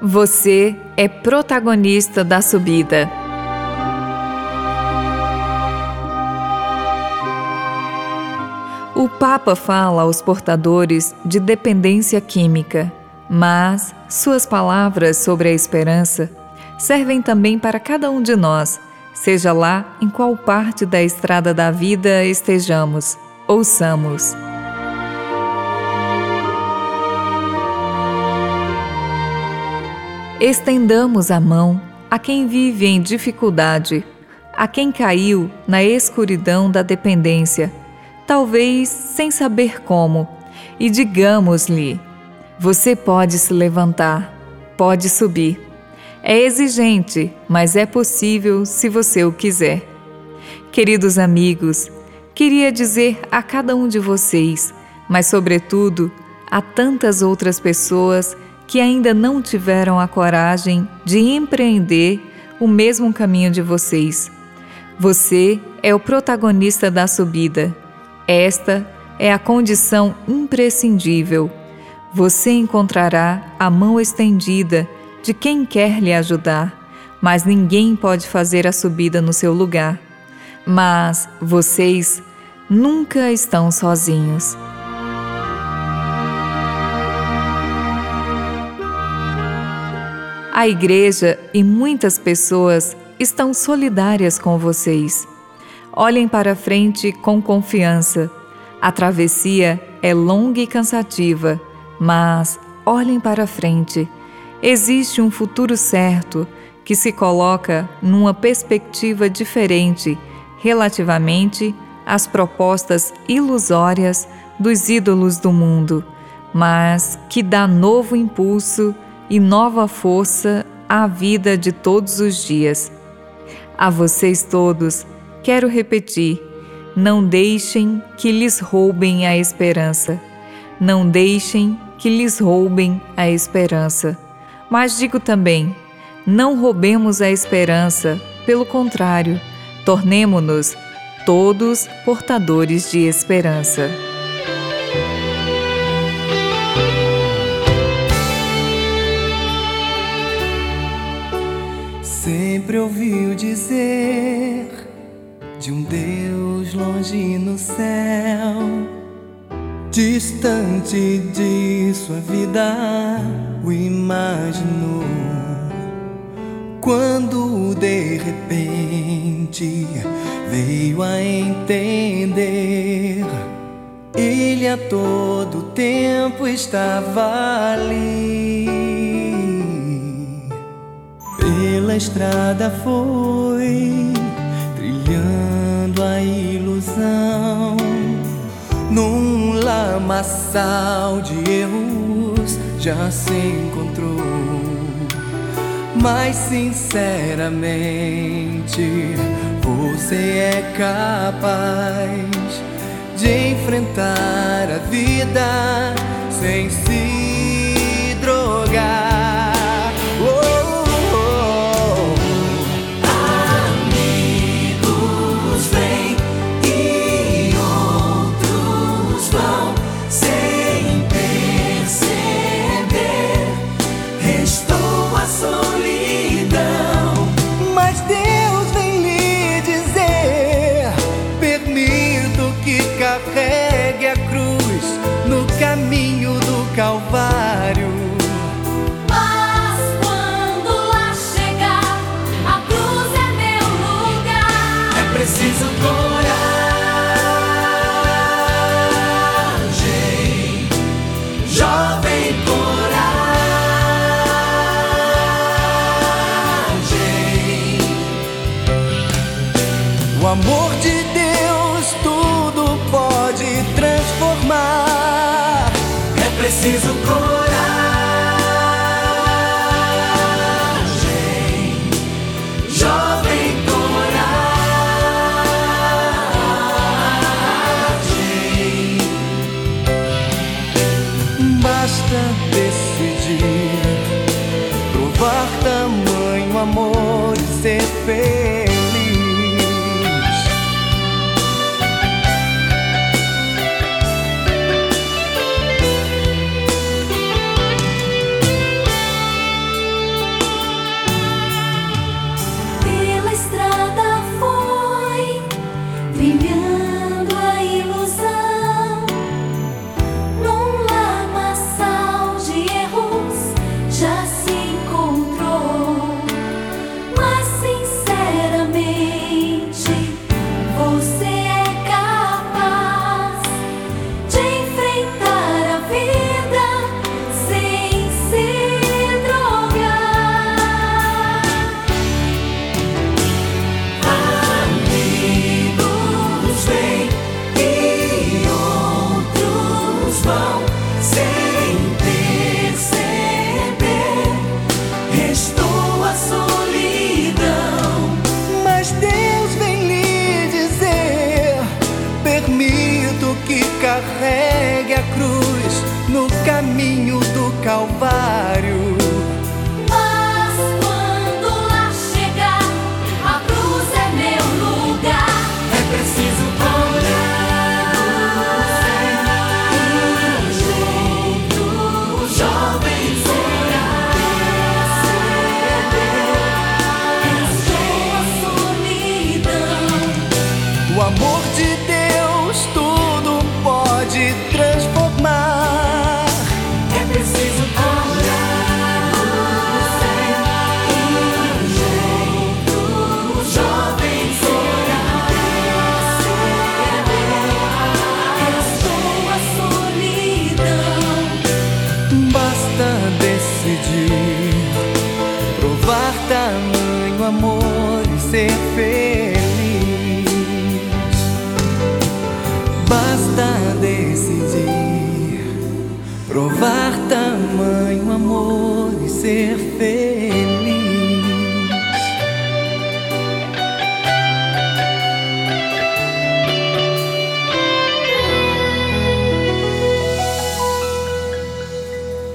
você é protagonista da subida. O Papa fala aos portadores de dependência química, mas suas palavras sobre a esperança servem também para cada um de nós, seja lá em qual parte da estrada da vida estejamos. Ouçamos. Estendamos a mão a quem vive em dificuldade, a quem caiu na escuridão da dependência, talvez sem saber como, e digamos-lhe: você pode se levantar, pode subir. É exigente, mas é possível se você o quiser. Queridos amigos, queria dizer a cada um de vocês, mas sobretudo a tantas outras pessoas que ainda não tiveram a coragem de empreender o mesmo caminho de vocês. Você é o protagonista da subida. Esta é a condição imprescindível. Você encontrará a mão estendida de quem quer lhe ajudar, mas ninguém pode fazer a subida no seu lugar. Mas vocês nunca estão sozinhos. A igreja e muitas pessoas estão solidárias com vocês. Olhem para frente com confiança. A travessia é longa e cansativa, mas olhem para frente. Existe um futuro certo que se coloca numa perspectiva diferente relativamente às propostas ilusórias dos ídolos do mundo, mas que dá novo impulso e nova força à vida de todos os dias. A vocês todos, quero repetir: não deixem que lhes roubem a esperança. Não deixem que lhes roubem a esperança. Mas digo também: não roubemos a esperança, pelo contrário, tornemo-nos todos portadores de esperança. Sempre ouviu dizer de um Deus longe no céu, distante de sua vida, o imaginou. Quando de repente veio a entender, ele a todo tempo estava ali pela estrada foi trilhando a ilusão num lamaçal de erros já se encontrou. Mas sinceramente você é capaz de enfrentar a vida sem se drogar preciso correr. caminho do Calvário.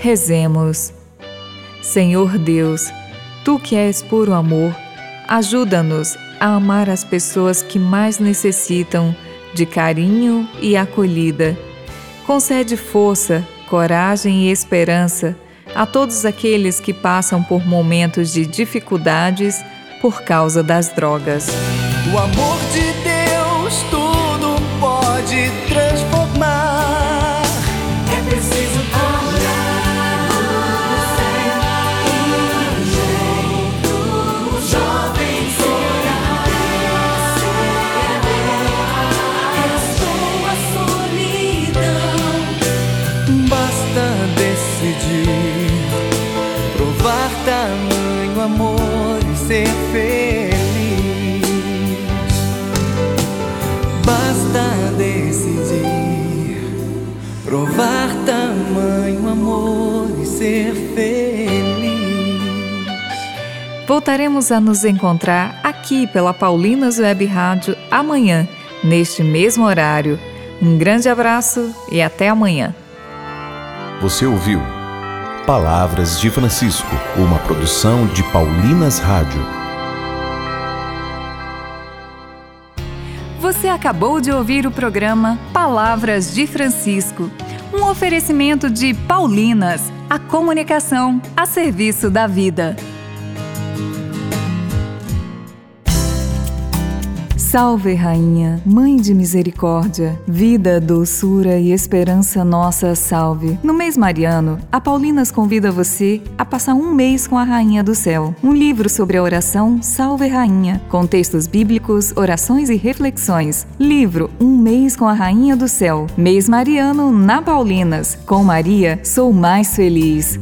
Rezemos. Senhor Deus, tu que és puro amor, ajuda-nos a amar as pessoas que mais necessitam de carinho e acolhida. Concede força, coragem e esperança a todos aqueles que passam por momentos de dificuldades por causa das drogas. O amor de Deus tudo pode transformar. Basta decidir, provar tamanho amor e ser feliz. Voltaremos a nos encontrar aqui pela Paulinas Web Rádio amanhã, neste mesmo horário. Um grande abraço e até amanhã. Você ouviu Palavras de Francisco, uma produção de Paulinas Rádio. Acabou de ouvir o programa Palavras de Francisco, um oferecimento de Paulinas, a comunicação a serviço da vida. Salve, Rainha, Mãe de Misericórdia, vida, doçura e esperança nossa, salve. No mês mariano, a Paulinas convida você a passar um mês com a Rainha do Céu. Um livro sobre a oração Salve Rainha, com textos bíblicos, orações e reflexões. Livro Um mês com a Rainha do Céu. Mês mariano na Paulinas. Com Maria, sou mais feliz.